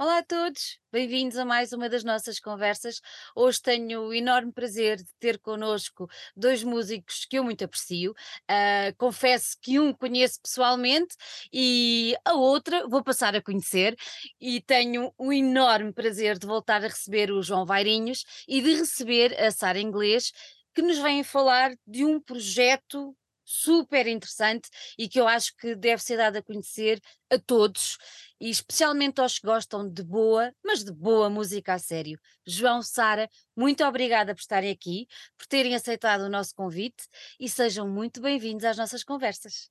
Olá a todos, bem-vindos a mais uma das nossas conversas. Hoje tenho o enorme prazer de ter connosco dois músicos que eu muito aprecio. Uh, confesso que um conheço pessoalmente e a outra vou passar a conhecer. E tenho o enorme prazer de voltar a receber o João Vairinhos e de receber a Sara Inglês, que nos vêm falar de um projeto super interessante e que eu acho que deve ser dado a conhecer a todos e especialmente aos que gostam de boa, mas de boa música a sério. João, Sara, muito obrigada por estarem aqui, por terem aceitado o nosso convite e sejam muito bem-vindos às nossas conversas.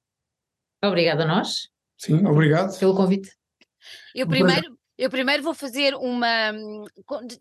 Obrigada a nós. Sim, obrigado. Pelo convite. Eu primeiro, eu primeiro vou fazer uma.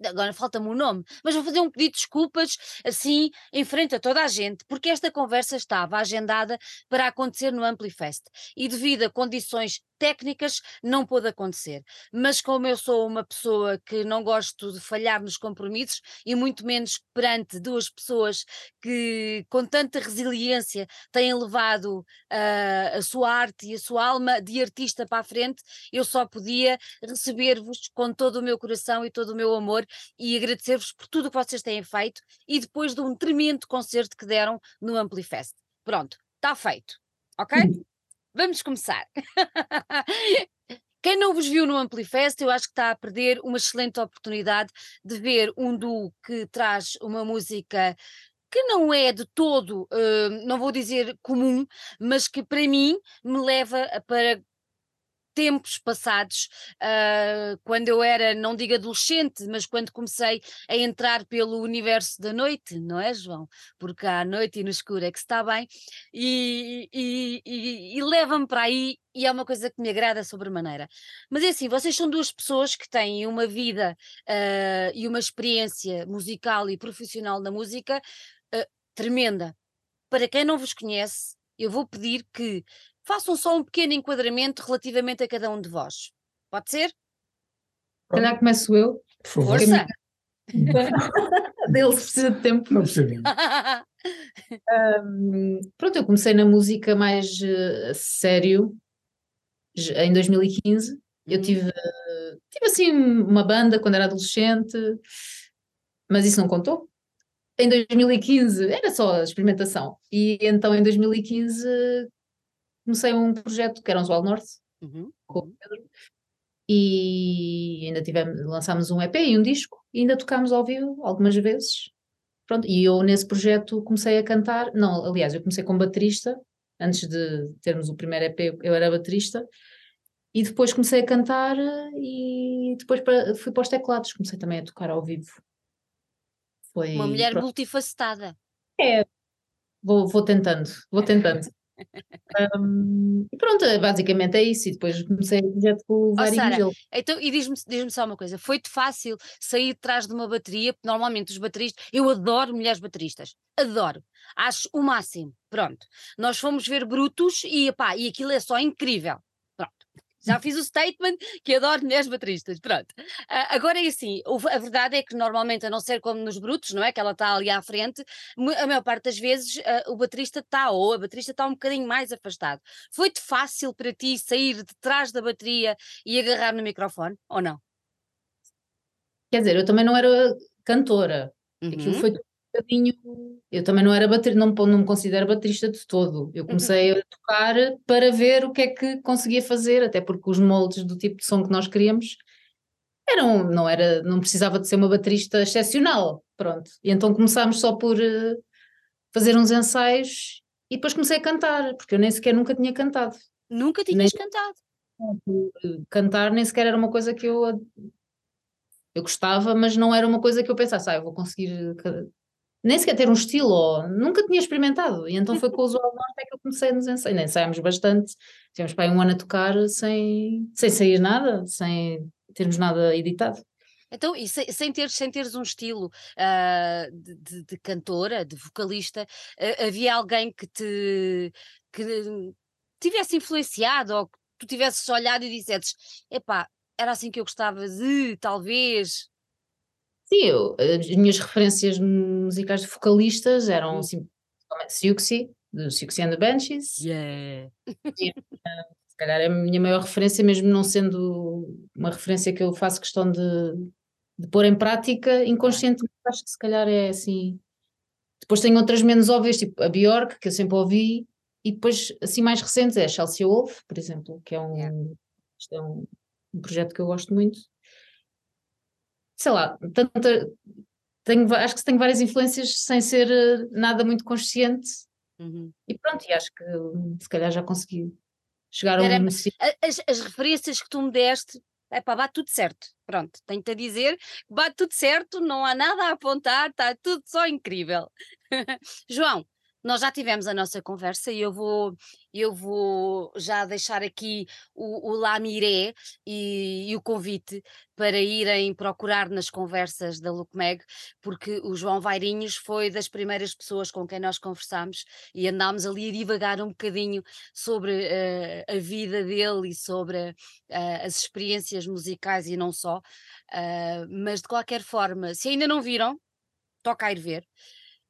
Agora falta-me o nome, mas vou fazer um pedido de desculpas assim em frente a toda a gente, porque esta conversa estava agendada para acontecer no Amplifest e devido a condições técnicas não pôde acontecer. Mas como eu sou uma pessoa que não gosto de falhar nos compromissos e muito menos perante duas pessoas que com tanta resiliência têm levado uh, a sua arte e a sua alma de artista para a frente, eu só podia receber-vos com todo o meu coração e todo o meu amor e agradecer-vos por tudo o que vocês têm feito e depois de um tremendo concerto que deram no Amplifest. Pronto, está feito. Ok? Vamos começar. Quem não vos viu no Amplifest, eu acho que está a perder uma excelente oportunidade de ver um duo que traz uma música que não é de todo, uh, não vou dizer comum, mas que para mim me leva para tempos passados, uh, quando eu era, não digo adolescente, mas quando comecei a entrar pelo universo da noite, não é, João? Porque à noite e no escuro é que está bem, e, e, e, e leva-me para aí. E é uma coisa que me agrada sobremaneira. Mas é assim, vocês são duas pessoas que têm uma vida uh, e uma experiência musical e profissional na música uh, tremenda. Para quem não vos conhece, eu vou pedir que façam só um pequeno enquadramento relativamente a cada um de vós. Pode ser? Calhar começo eu. Por favor. Força! Dele precisa de tempo. Não precisa. um, pronto, eu comecei na música mais uh, sério em 2015. Eu uhum. tive, uh, tive assim uma banda quando era adolescente, mas isso não contou. Em 2015 era só a experimentação. E então em 2015 comecei um projeto que era um Zual Norte, uhum. com o uhum. Pedro, e ainda tivemos, lançámos um EP e um disco, e ainda tocámos ao vivo algumas vezes. Pronto, e eu nesse projeto comecei a cantar, não, aliás, eu comecei como baterista, antes de termos o primeiro EP eu era baterista, e depois comecei a cantar e depois para, fui para os teclados, comecei também a tocar ao vivo. Foi, Uma mulher pronto. multifacetada. É, vou, vou tentando, vou tentando um, e pronto, basicamente é isso. E depois comecei o projeto com o oh, Então, e diz-me diz só uma coisa: foi-te fácil sair de trás de uma bateria? Porque normalmente os bateristas, eu adoro mulheres bateristas, adoro, acho o máximo. Pronto, nós fomos ver Brutos e, epá, e aquilo é só incrível. Já fiz o statement que adoro mulheres bateristas, pronto. Uh, agora é assim, a verdade é que normalmente, a não ser como nos brutos, não é? Que ela está ali à frente, a maior parte das vezes uh, o baterista está, ou a baterista está um bocadinho mais afastado. Foi-te fácil para ti sair de trás da bateria e agarrar no microfone, ou não? Quer dizer, eu também não era cantora. Uhum. Aquilo foi bocadinho. Eu também não era bater, não, não me considero baterista de todo. Eu uhum. comecei a tocar para ver o que é que conseguia fazer, até porque os moldes do tipo de som que nós queríamos eram, não era, não precisava de ser uma baterista excepcional, pronto. E então começámos só por uh, fazer uns ensaios e depois comecei a cantar, porque eu nem sequer nunca tinha cantado. Nunca tinhas nem, cantado? Cantar nem sequer era uma coisa que eu eu gostava, mas não era uma coisa que eu pensasse, ah, eu vou conseguir nem sequer ter um estilo, ou, nunca tinha experimentado. E então foi com o Usual Norte que eu comecei nos ensaios. Ensaiámos bastante, tivemos para aí um ano a tocar sem, sem sair nada, sem termos nada editado. Então, e sem, sem, teres, sem teres um estilo uh, de, de, cantora, de vocalista, uh, havia alguém que te que tivesse influenciado ou que tu tivesses olhado e dissesses: epá, era assim que eu gostava de, talvez. Sim, eu, as minhas referências musicais de vocalistas eram hum. assim, Siouxsie, do Siouxsie and the Banshees. Yeah. E, uh, se calhar é a minha maior referência, mesmo não sendo uma referência que eu faço questão de, de pôr em prática, inconscientemente acho que se calhar é assim. Depois tenho outras menos óbvias, tipo a Bjork, que eu sempre ouvi, e depois assim mais recentes é a Chelsea Wolf, por exemplo, que é um, yeah. é um, um projeto que eu gosto muito. Sei lá, tanta, tenho, acho que tenho várias influências sem ser eh, nada muito consciente. Uhum. E pronto, e acho que se calhar já consegui chegar a um. As, as referências que tu me deste, é para bate tudo certo. Pronto, tenho-te a dizer que bate tudo certo, não há nada a apontar, está tudo só incrível. João, nós já tivemos a nossa conversa e eu vou, eu vou já deixar aqui o, o Lamiré e, e, o convite para irem procurar nas conversas da LucMeg, porque o João Vairinhos foi das primeiras pessoas com quem nós conversámos e andámos ali a divagar um bocadinho sobre uh, a vida dele e sobre uh, as experiências musicais e não só. Uh, mas de qualquer forma, se ainda não viram, toca a ir ver.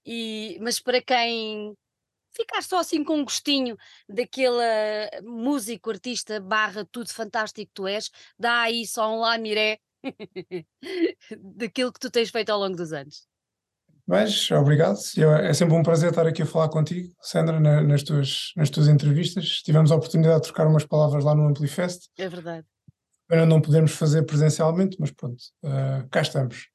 E, mas para quem ficar só assim com um gostinho daquele músico, artista, barra, tudo fantástico que tu és, dá aí só um lamiré daquilo que tu tens feito ao longo dos anos. Mas, obrigado. É sempre um prazer estar aqui a falar contigo, Sandra, nas tuas, nas tuas entrevistas. Tivemos a oportunidade de trocar umas palavras lá no Amplifest. É verdade. Para não podermos fazer presencialmente, mas pronto, uh, cá estamos.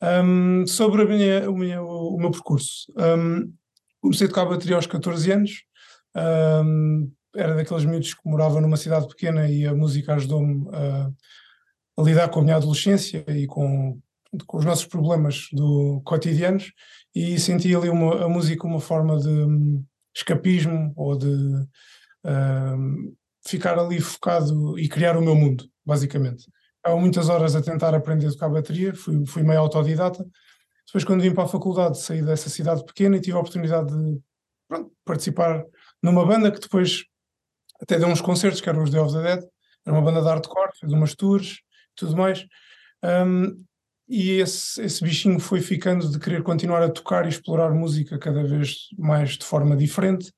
Um, sobre minha, o, minha, o, meu percurso, um, comecei a tocar bateria aos 14 anos, um, era daqueles miúdos que morava numa cidade pequena e a música ajudou-me a, a, lidar com a minha adolescência e com, com os nossos problemas do cotidianos. E senti ali uma, a música uma forma de um, escapismo ou de um, ficar ali focado e criar o meu mundo, basicamente há muitas horas a tentar aprender a tocar bateria, fui, fui meio autodidata. Depois, quando vim para a faculdade, saí dessa cidade pequena e tive a oportunidade de pronto, participar numa banda que depois até deu uns concertos, que eram os Day of the Dead, era uma banda de hardcore, fez umas tours tudo mais. Um, e esse, esse bichinho foi ficando de querer continuar a tocar e explorar música cada vez mais de forma diferente.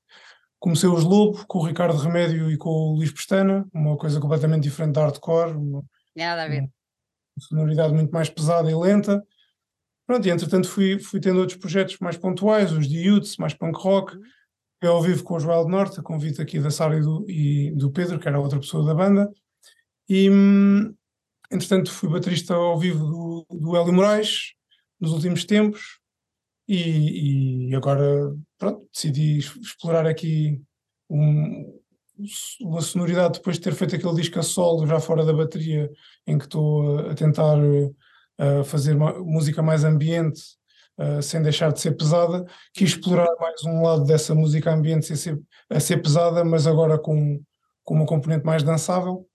Comecei os Lobo com o Ricardo Remédio e com o Luís Pestana, uma coisa completamente diferente da hardcore, uma, Nada a ver. Uma sonoridade muito mais pesada e lenta. Pronto, e entretanto fui, fui tendo outros projetos mais pontuais, os de Youths, mais punk rock. Uhum. Eu ao vivo com os Wild Norte, a convite aqui da Sara e do, e do Pedro, que era outra pessoa da banda. E entretanto fui baterista ao vivo do, do Hélio Moraes nos últimos tempos. E, e agora pronto, decidi explorar aqui um, uma sonoridade depois de ter feito aquele disco a solo já fora da bateria, em que estou a, tentar uh, fazer música mais ambiente, uh, sem deixar de ser pesada, quis explorar mais um lado dessa música ambiente a ser, a ser pesada, mas agora com, com uma componente mais dançável.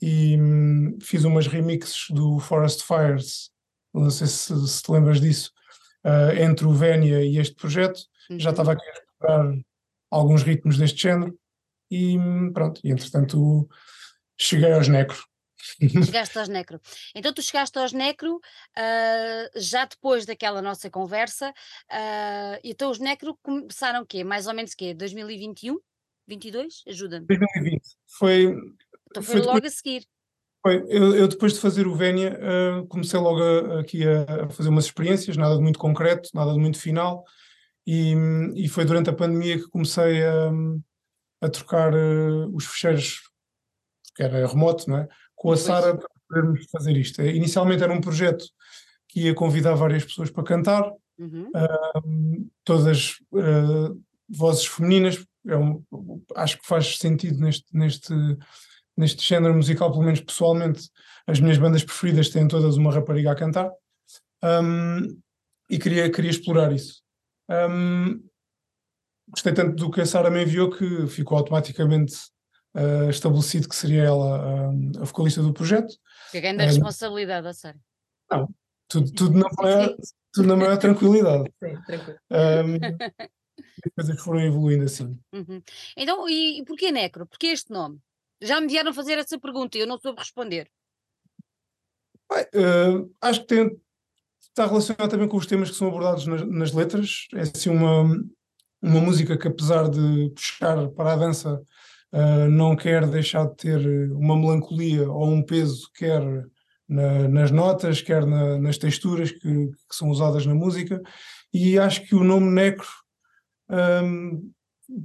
E hum, fiz umas remixes do Forest Fires, não sei se, se te lembras disso, uh, entre o Vénia e este projeto. Uhum. Já estava a explorar alguns ritmos deste género e pronto, e entretanto cheguei aos necro. Chegaste aos necro. Então tu chegaste aos necro uh, já depois daquela nossa conversa, uh, então os necro começaram o quê? Mais ou menos o quê? 2021? 22? Ajuda-me. 2020. Foi. Então foi, foi logo depois, a seguir. Foi, eu, eu, depois de fazer o Vénia, uh, comecei logo a, aqui a, a, fazer umas experiências, nada de muito concreto, nada de muito final, e, e foi durante a pandemia que comecei a, a trocar uh, os fecheiros, que era remoto, não é? com a Sara para podermos fazer isto. Eh, inicialmente era um projeto que ia convidar várias pessoas para cantar, uhum. uh, todas uh, vozes femininas, é um, acho que faz sentido neste, neste, neste género musical, pelo menos pessoalmente, as minhas bandas preferidas têm todas uma rapariga a cantar, um, e queria, queria explorar isso. Um, gostei tanto do que a Sara me enviou que ficou automaticamente uh, estabelecido que seria ela uh, a vocalista do projeto. Que grande uh, responsabilidade, a Sara. Não, tudo, tudo, na maior, tudo na maior tranquilidade. Sim, tranquilo. Um, as coisas foram evoluindo assim. Uhum. Então, e, e porquê Necro? Porquê este nome? Já me vieram fazer essa pergunta e eu não soube responder. uh, acho que tem, está relacionado também com os temas que são abordados nas, nas letras. É assim uma, uma música que, apesar de puxar para a dança, uh, não quer deixar de ter uma melancolia ou um peso, quer na, nas notas, quer na, nas texturas que, que, são usadas na música, e acho que o nome Necro, um,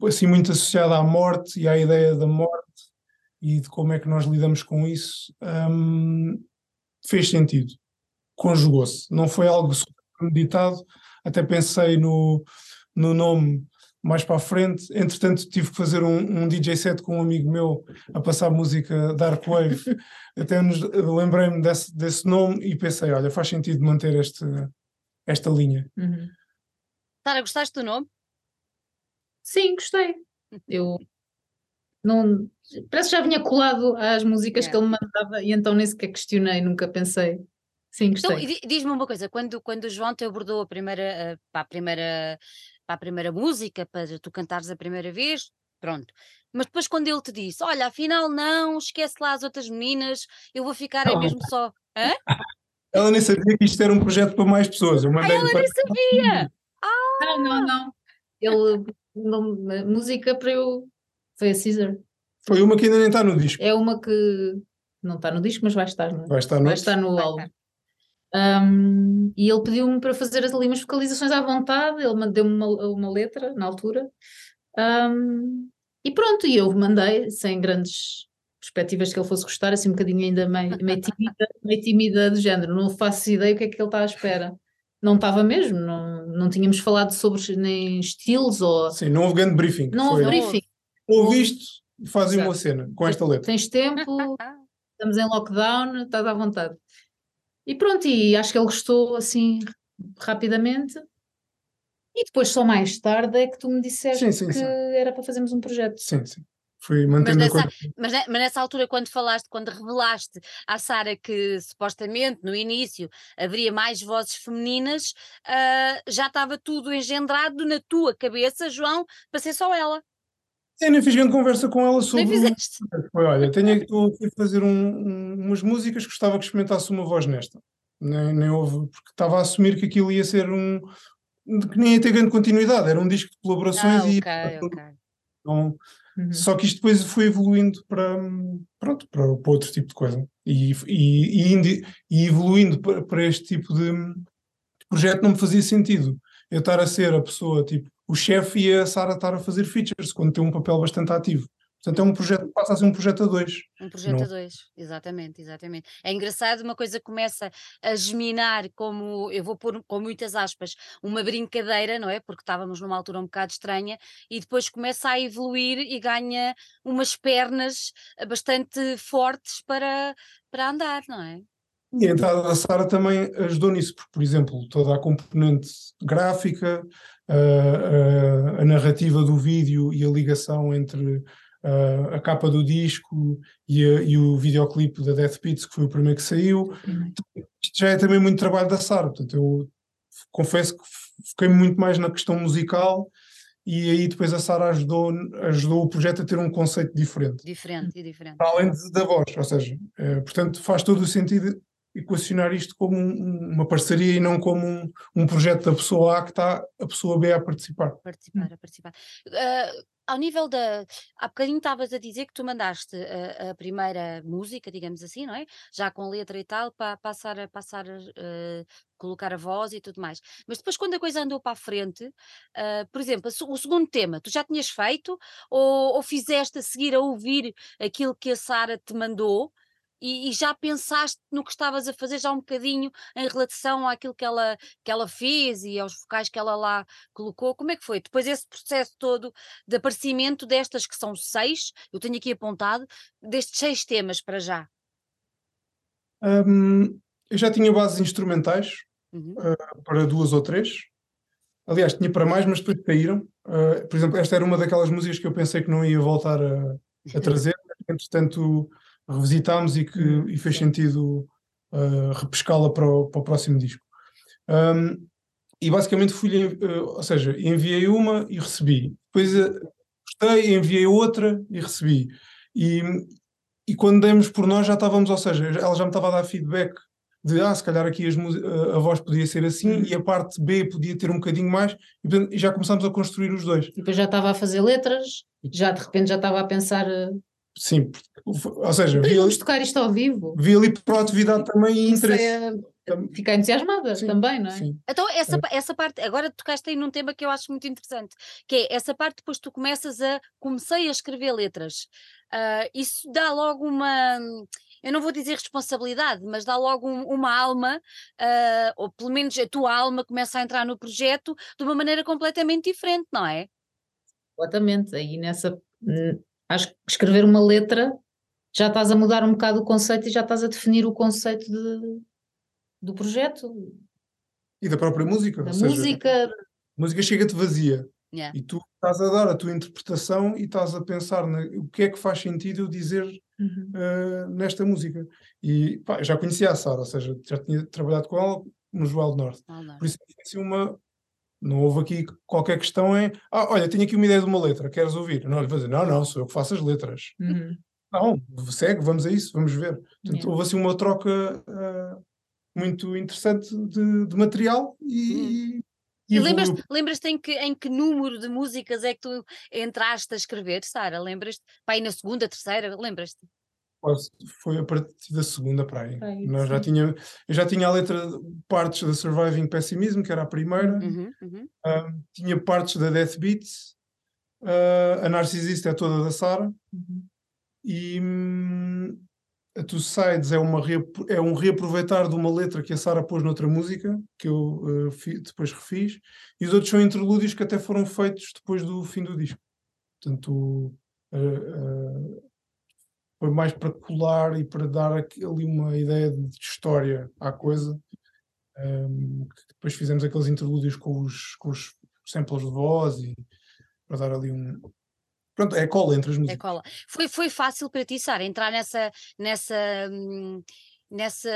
assim muito associado à morte e à ideia da morte e de como é que nós lidamos com isso, um, fez sentido, conjugou-se, não foi algo meditado, até pensei no, no nome mais para a frente. Entretanto, tive que fazer um, um, DJ set com um amigo meu a passar música Dark Wave. Até lembrei-me desse, desse nome e pensei: olha, faz sentido manter este, esta linha. Uhum. Sara, gostaste do nome? Sim, gostei. Eu não. Parece que já vinha colado às músicas é. que ele mandava e então nem sequer questionei, nunca pensei. Sim, então, gostei. Então, diz-me uma coisa, quando, quando o João te abordou a primeira, para a primeira para a primeira música, para tu cantares a primeira vez, pronto. Mas depois quando ele te disse, olha, afinal não, esquece lá as outras meninas, eu vou ficar aí mesmo só. Hã? Ela nem sabia que isto era um projeto para mais pessoas. Eu mandei ela para... nem sabia! Ah! Não, não, não. Ele, não, música para eu. Foi a Caesar. Foi uma que ainda nem está no disco. É uma que não está no disco, mas vai estar, não é? Vai estar no, vai estar no álbum. Um, e ele pediu-me para fazer ali umas vocalizações à vontade, ele deu-me uma, uma, letra na altura. Um, e pronto, e eu mandei, sem grandes perspectivas que ele fosse gostar, assim um bocadinho ainda meio, meio, tímida, meio tímida do género, não faço ideia o que é que ele está à espera. Não estava mesmo, não, não tínhamos falado sobre nem estilos ou. Sim, não houve grande briefing. Não houve briefing. Ouviste, fazem uma cena com esta letra. Tens tempo, estamos em lockdown, estás à vontade. E pronto, e acho que ele gostou assim rapidamente. E depois, só mais tarde, é que tu me disseste sim, sim, que sim. era para fazermos um projeto. Sim, sim. Fui mantendo mas nessa, mas, mas, nessa altura, quando falaste, quando revelaste à Sara que supostamente no início haveria mais vozes femininas, uh, já estava tudo engendrado na tua cabeça, João, para ser só ela. Eu nem fiz grande conversa com ela sobre. Nem fizeste. Foi, olha, tenho aqui fazer um, um, umas músicas, gostava que experimentasse uma voz nesta. Nem, nem houve, porque estava a assumir que aquilo ia ser um. que nem ia ter grande continuidade, era um disco de colaborações ah, e. Okay, okay. Então, uhum. Só que isto depois foi evoluindo para, pronto, para, para outro tipo de coisa. E, e, e, e evoluindo para, para este tipo de, de projeto não me fazia sentido eu estar a ser a pessoa tipo o chefe e a Sara estar a fazer features, quando tem um papel bastante ativo. Portanto, é um projeto, passa a ser um projeto a dois. Um projeto não. a dois, exatamente, exatamente. É engraçado, uma coisa começa a germinar como, eu vou pôr com muitas aspas, uma brincadeira, não é? Porque estávamos numa altura um bocado estranha, e depois começa a evoluir e ganha umas pernas bastante fortes para, para andar, não é? E a entrada da Sara também ajudou nisso, porque, por exemplo, toda a componente gráfica, a, a, a narrativa do vídeo e a ligação entre a, a capa do disco e, e, o videoclipe da Death Beats, que foi o primeiro que saiu. Isto já é também muito trabalho da Sara, portanto, eu confesso que fiquei muito mais na questão musical e aí depois a Sara ajudou, ajudou o projeto a ter um conceito diferente. Diferente e diferente. Além de, da voz, ou seja, é, portanto faz todo o sentido equacionar isto como um, uma parceria e não como um, um, projeto da pessoa A que está a pessoa B a participar. Participar, a participar. Uh, ao nível da. Há bocadinho estavas a dizer que tu mandaste a, a, primeira música, digamos assim, não é? Já com letra e tal, para passar a passar uh, colocar a voz e tudo mais. Mas depois, quando a coisa andou para a frente, uh, por exemplo, o segundo tema, tu já tinhas feito ou, ou fizeste a seguir a ouvir aquilo que a Sara te mandou? E, e, já pensaste no que estavas a fazer já um bocadinho em relação àquilo que ela, que ela fez e aos focais que ela lá colocou? Como é que foi? Depois esse processo todo de aparecimento destas que são seis, eu tenho aqui apontado, destes seis temas para já. Um, eu já tinha bases instrumentais uhum. uh, para duas ou três. Aliás, tinha para mais, mas depois caíram. Uh, por exemplo, esta era uma daquelas músicas que eu pensei que não ia voltar a, a trazer. Entretanto, revisitámos e que e fez sentido uh, repescá-la para, para, o próximo disco. Um, e basicamente fui, uh, ou seja, enviei uma e recebi. Depois uh, gostei, enviei outra e recebi. E, e quando demos por nós já estávamos, ou seja, ela já me estava a dar feedback de ah, se calhar aqui a, voz podia ser assim e a parte B podia ter um bocadinho mais, e, portanto, já começámos a construir os dois. E depois já estava a fazer letras, já de repente já estava a pensar, Sim, ou seja, vi ali, vamos tocar isto ao vivo. vi ali proatividade também e interesse. é ficar entusiasmada Sim, também, não é? Sim. Então, essa, É. essa parte, agora tocaste aí num tema que eu acho muito interessante, que é essa parte depois tu começas a, comecei a escrever letras. Ah, isso dá logo uma, eu não vou dizer responsabilidade, mas dá logo um- uma alma, ah, ou pelo menos a tua alma começa a entrar no projeto de uma maneira completamente diferente, não é? Completamente. Aí nessa, acho que escrever uma letra já estás a mudar um bocado o conceito e já estás a definir o conceito de, do projeto, E da própria música. da seja, música. a música chega-te vazia. Yeah. E tu estás a dar a tua interpretação e estás a pensar na, o que é que faz sentido eu dizer Uhum. uh, nesta música. E pá, eu já conhecia a Sara, ou seja, já tinha trabalhado com ela no Joel do Norte. Não. Por isso foi assim uma. Não houve aqui qualquer questão é. Ah, olha, tenho aqui uma ideia de uma letra, queres ouvir? Não, ele vai dizer, não, não, sou eu que faço as letras. Uhum. Não, segue, vamos a isso, vamos ver. Portanto, Yeah. houve assim uma troca ah, muito interessante de, de material e. Hum. e lembras-te lembras em, que, em que número de músicas é que tu entraste a escrever, Sara? Lembras-te? Pá, aí na segunda, terceira, lembras-te? Foi a partir da segunda praia. Praia, Nós já tinha, eu já tinha a letra partes da Surviving Pessimism, que era a primeira, Uhum, uhum. ah, tinha partes da Death Beats, ah, a Narcisista é toda da Sara, Uhum. e hum, a Two Sides é, uma é um reaproveitar de uma letra que a Sara pôs noutra música, que eu ah, fi- depois refiz, e os outros são interlúdios que até foram feitos depois do fim do disco. Portanto, ah, ah, foi mais para colar e para dar ali uma ideia de história à coisa. Um, depois fizemos aqueles interlúdios com os, com os samples de voz e para dar ali um. Pronto, é cola entre as É músicas. cola. Foi, foi fácil para ti, Sara, entrar nessa, nessa, hum, nessa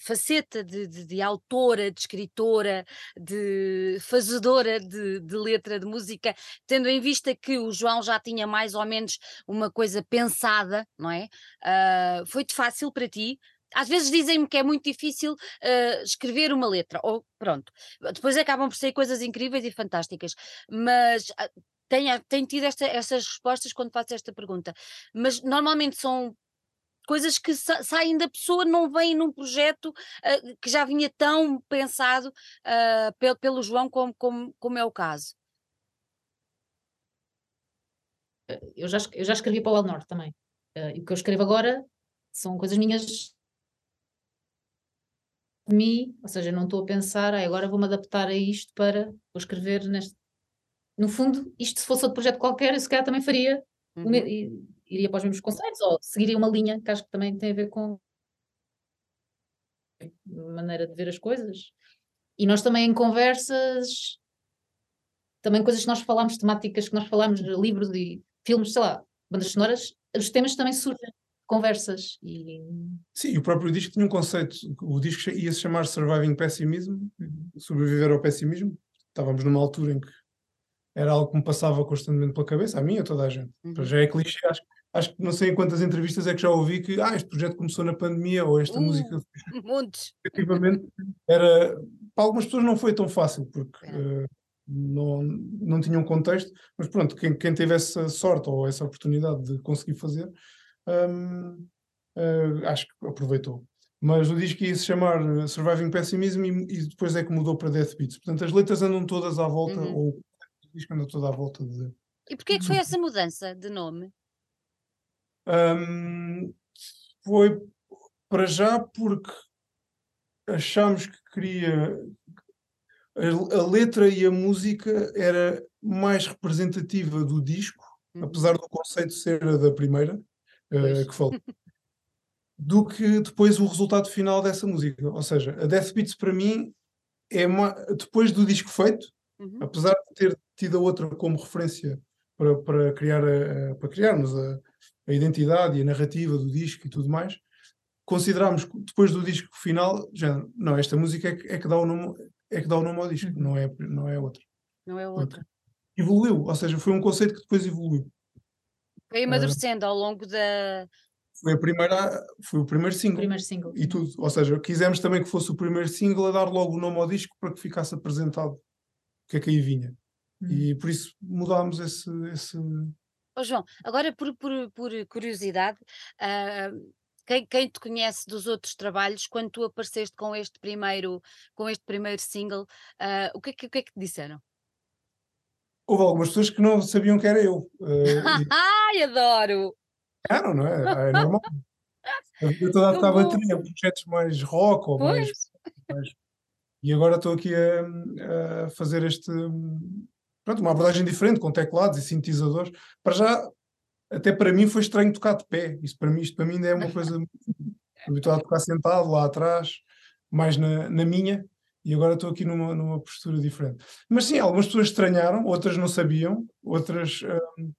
faceta de, de, de autora, de escritora, de fazedora de, de letra de música, tendo em vista que o João já tinha mais ou menos uma coisa pensada, não é? Ah, Foi-te fácil para ti? Às vezes dizem-me que é muito difícil ah, escrever uma letra, ou pronto, depois acabam por ser coisas incríveis e fantásticas, mas ah, tenho, tenho tido esta, estas respostas quando faço esta pergunta, mas normalmente são coisas que sa- saem da pessoa, não vêm num projeto ah, que já vinha tão pensado ah, pel- pelo João como, como, como é o caso. Eu já, eu já escrevi para o El Norte também. Eh, e o que eu escrevo agora são coisas minhas de mim, ou seja, não estou a pensar, "Ah, agora vou-me adaptar a isto para vou escrever neste. No fundo, isto se fosse outro projeto qualquer, eu se calhar também faria, me- Uhum. Iria para os mesmos conceitos, ou seguiria uma linha que acho que também tem a ver com a maneira de ver as coisas. E nós também em conversas, também coisas que nós falámos, temáticas que nós falámos, livros e filmes, sei lá, bandas sonoras, os temas também surgem, conversas e Sim, e o próprio disco tinha um conceito. O disco ia se chamar Surviving Pessimism, sobreviver ao pessimismo. Estávamos numa altura em que era algo que me passava constantemente pela cabeça, a mim e a toda a gente. Uhum. Já é clichê, acho, acho que não sei em quantas entrevistas é que já ouvi que ah, este projeto começou na pandemia ou esta Uh. música Montes. efetivamente era para algumas pessoas não foi tão fácil porque eh, não, não tinham contexto, mas pronto, quem, quem teve essa sorte ou essa oportunidade de conseguir fazer, hum, eh, acho que aproveitou. Mas o disco ia se chamar eh, Surviving Pessimism e, e depois é que mudou para Death Beats. Portanto, as letras andam todas à volta, Uhum. ou o disco anda toda à volta de. E porquê é que foi essa mudança de nome? Hum, foi para já porque achámos que queria a, a letra e a música era mais representativa do disco, Uhum. apesar do conceito ser a da primeira Pois. que falou, do que depois o resultado final dessa música. Ou seja, a Death Beats para mim é ma- depois do disco feito, Uhum. apesar de ter tido a outra como referência para, para criar a- para criarmos a, a identidade e a narrativa do disco e tudo mais, considerámos que depois do disco final, já não, esta música é que, é que dá o nome, é que dá o nome ao disco, Uhum. não é, não é outra. Não é outra. Evoluiu, ou seja, foi um conceito que depois evoluiu. Foi amadurecendo ao longo da, Foi, a primeira, foi o primeiro single primeiro single. e tudo. Ou seja, quisemos também que fosse o primeiro single a dar logo o nome ao disco para que ficasse apresentado o que é que aí vinha. Hum. E por isso mudámos esse, esse, Ó João, agora por, por, por curiosidade, ah, quem, quem te conhece dos outros trabalhos, quando tu apareceste com este primeiro, com este primeiro single, ah, o, que é que, o que é que te disseram? Houve algumas pessoas que não sabiam que era eu. e Ai, adoro! eram, não é? É normal. A vida toda estava a ter projetos mais rock ou mais, mais- E agora estou aqui a, a fazer este. Pronto, uma abordagem diferente, com teclados e sintetizadores. Para já, até para mim foi estranho tocar de pé. Isso para mim, isto para mim ainda é uma coisa habituado a tocar sentado lá atrás, mais na, na minha, e agora estou aqui numa, numa postura diferente. Mas sim, algumas pessoas estranharam, outras não sabiam, outras hum,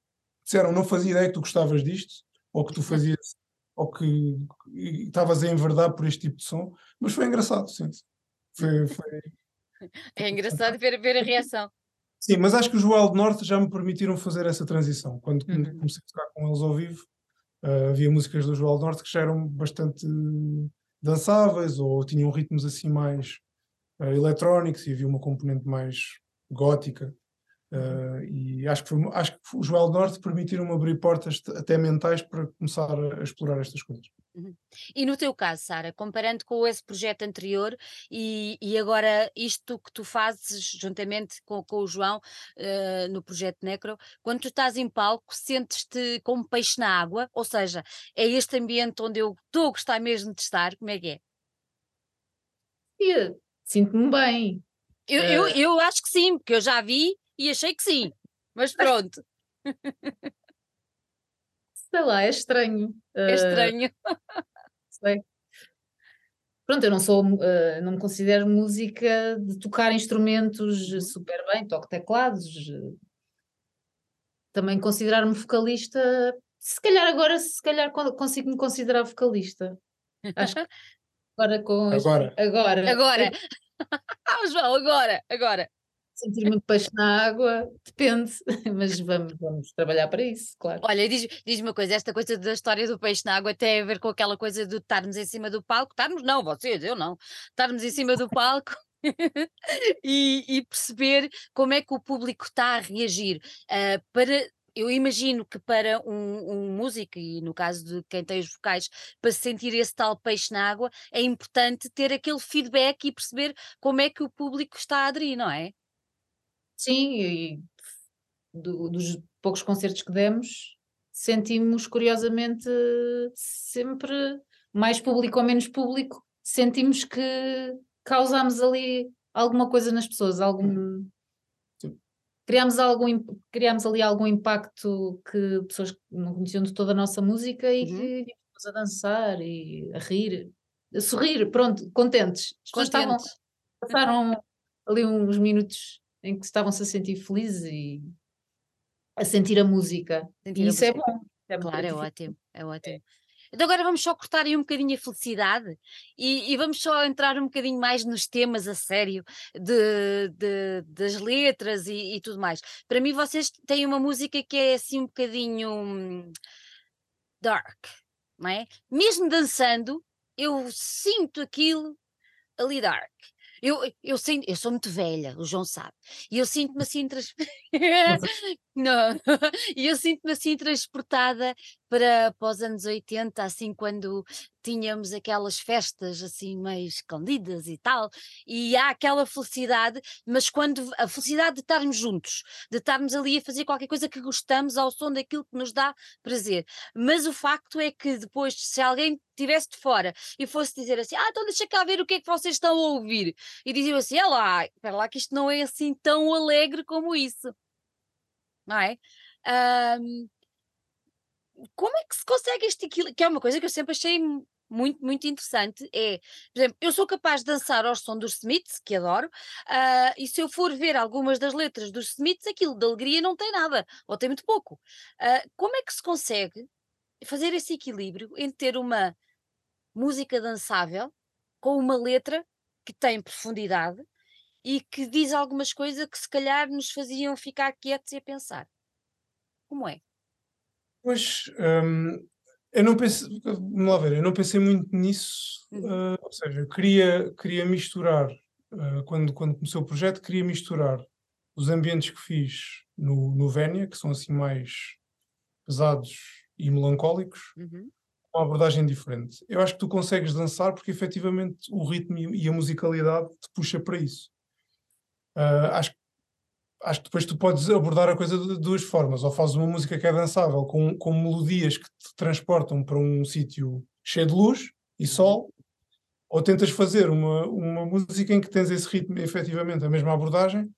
disseram não fazia ideia que tu gostavas disto, ou que tu fazias, ou que que estavas a enverdar por este tipo de som, mas foi engraçado, sim. Foi, foi- é engraçado ver, ver a reação. Sim, mas acho que os Wild North já me permitiram fazer essa transição. Quando Uhum. comecei a tocar com eles ao vivo, ah, havia músicas dos Wild North que já eram bastante dançáveis ou tinham ritmos assim mais ah, eletrónicos e havia uma componente mais gótica. Ah, e acho que, foi- acho que os Wild North permitiram-me abrir portas até mentais para começar a, a explorar estas coisas. E no teu caso, Sara, comparando com esse projeto anterior e, e agora isto que tu fazes juntamente com, com o João eh, no projeto Necro, quando tu estás em palco, sentes-te como peixe na água? Ou seja, é este ambiente onde eu estou a gostar mesmo de estar? Como é que é? Sinto-me bem. Eu, eu, Eh, eu acho que sim, porque eu já vi e achei que sim. Mas pronto, sei lá, é estranho. é Eh, estranho. sei. Pronto, eu não sou, eh, não me considero música de tocar instrumentos Uhum. super bem, toco teclados. Também considerar-me vocalista, se calhar agora, se calhar con- consigo me considerar vocalista. Acho que agora com este- Agora. agora, Agora. Ah, João, agora, agora. Sentir-me peixe na água, depende, mas vamos, vamos trabalhar para isso, claro. Olha, diz- diz-me uma coisa, esta coisa da história do peixe na água tem a ver com aquela coisa de estarmos em cima do palco, estarmos não, vocês, eu não, estarmos em cima do palco e, e perceber como é que o público está a reagir. Ah, para, eu imagino que para um, um músico, e no caso de quem tem os vocais, para sentir esse tal peixe na água, é importante ter aquele feedback e perceber como é que o público está a aderir, não é? Sim, e do- dos poucos concertos que demos, sentimos curiosamente sempre, mais público ou menos público, sentimos que causámos ali alguma coisa nas pessoas, algum. Sim. Criámos, algum, criámos ali algum impacto que pessoas que não conheciam de toda a nossa música e Uhum. que vimos a dançar e a rir, a sorrir, pronto, contentes. As pessoas estavam, Contentes. passaram ali uns minutos em que estavam-se a sentir felizes e a sentir a música. Sentir e a isso é música. bom. É Claro, é ótimo, é ótimo. Então agora vamos só cortar aí um bocadinho a felicidade e, e vamos só entrar um bocadinho mais nos temas a sério de, de- das letras e, e tudo mais. Para mim vocês têm uma música que é assim um bocadinho hum, dark, não é? Mesmo dançando, eu sinto aquilo ali dark. Eu, eu, sinto, eu sou muito velha, o João sabe, e eu sinto-me assim trans... Não, e eu sinto-me assim transportada para, para os anos 80, assim quando tínhamos aquelas festas assim meio escondidas e tal, e há aquela felicidade, mas quando a felicidade de estarmos juntos, de estarmos ali a fazer qualquer coisa que gostamos ao som daquilo que nos dá prazer. Mas o facto é que depois, se alguém estivesse de fora e fosse dizer assim, ah, então deixa cá ver o que é que vocês estão a ouvir, e diziam assim, é lá, espera lá que isto não é assim tão alegre como isso. Não é? Ahm, como é que se consegue este equilíbrio? Que é uma coisa que eu sempre achei mu- muito, muito interessante. É, por exemplo, eu sou capaz de dançar ao som dos Smiths, que adoro, ah, e se eu for ver algumas das letras dos Smiths, aquilo de alegria não tem nada, ou tem muito pouco. Ah, como é que se consegue fazer esse equilíbrio entre ter uma música dançável com uma letra que tem profundidade e que diz algumas coisas que se calhar nos faziam ficar quietos e a pensar? Como é? Pois, hum, Eu não pensei, vamos lá ver, eu não pensei muito nisso, Uhum. uh, ou seja, eu queria, queria misturar, uh, quando, quando comecei o projeto, queria misturar os ambientes que fiz no, no Vénia, que são assim mais pesados e melancólicos, Uhum. uma abordagem diferente. Eu acho que tu consegues dançar porque efetivamente o ritmo e e a musicalidade te puxa para isso. Uh, acho, acho que depois tu podes abordar a coisa de duas formas. Ou fazes uma música que é dançável com, com melodias que te transportam para um sítio cheio de luz e sol, ou tentas fazer uma, uma música em que tens esse ritmo, efetivamente, a mesma abordagem,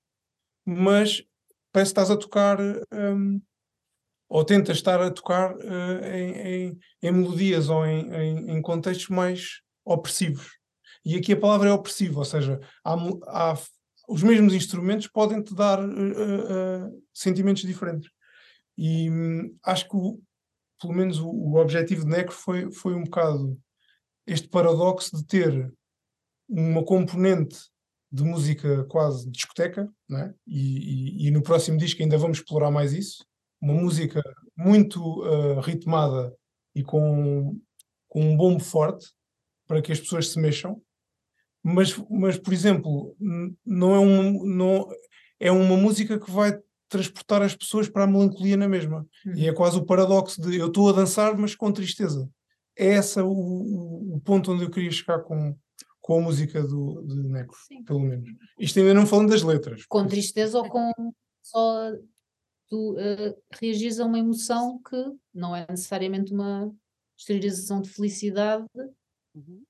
mas parece que estás a tocar. um, ou tentas estar a tocar uh, em, em- em melodias ou em, em- contextos mais opressivos. E aqui a palavra é opressivo, ou seja, há há os mesmos instrumentos podem te dar uh, uh, sentimentos diferentes. E hum, acho que, o- pelo menos, o, o objetivo de Necro foi, foi um bocado este paradoxo de ter uma componente de música quase discoteca, é? e, e- e no próximo disco ainda vamos explorar mais isso. Uma música muito uh, ritmada e com, com um bombo forte para que as pessoas se mexam, mas, mas por exemplo, não é, um, não, é uma música que vai transportar as pessoas para a melancolia na mesma. E é quase o paradoxo de eu estou a dançar, mas com tristeza. É esse o, o, ponto onde eu queria chegar com, com a música do, de Necro, Sim. pelo menos. Isto ainda não falando das letras. Com tristeza ou com só tu eh, reagires a uma emoção que não é necessariamente uma exteriorização de felicidade, Uhum.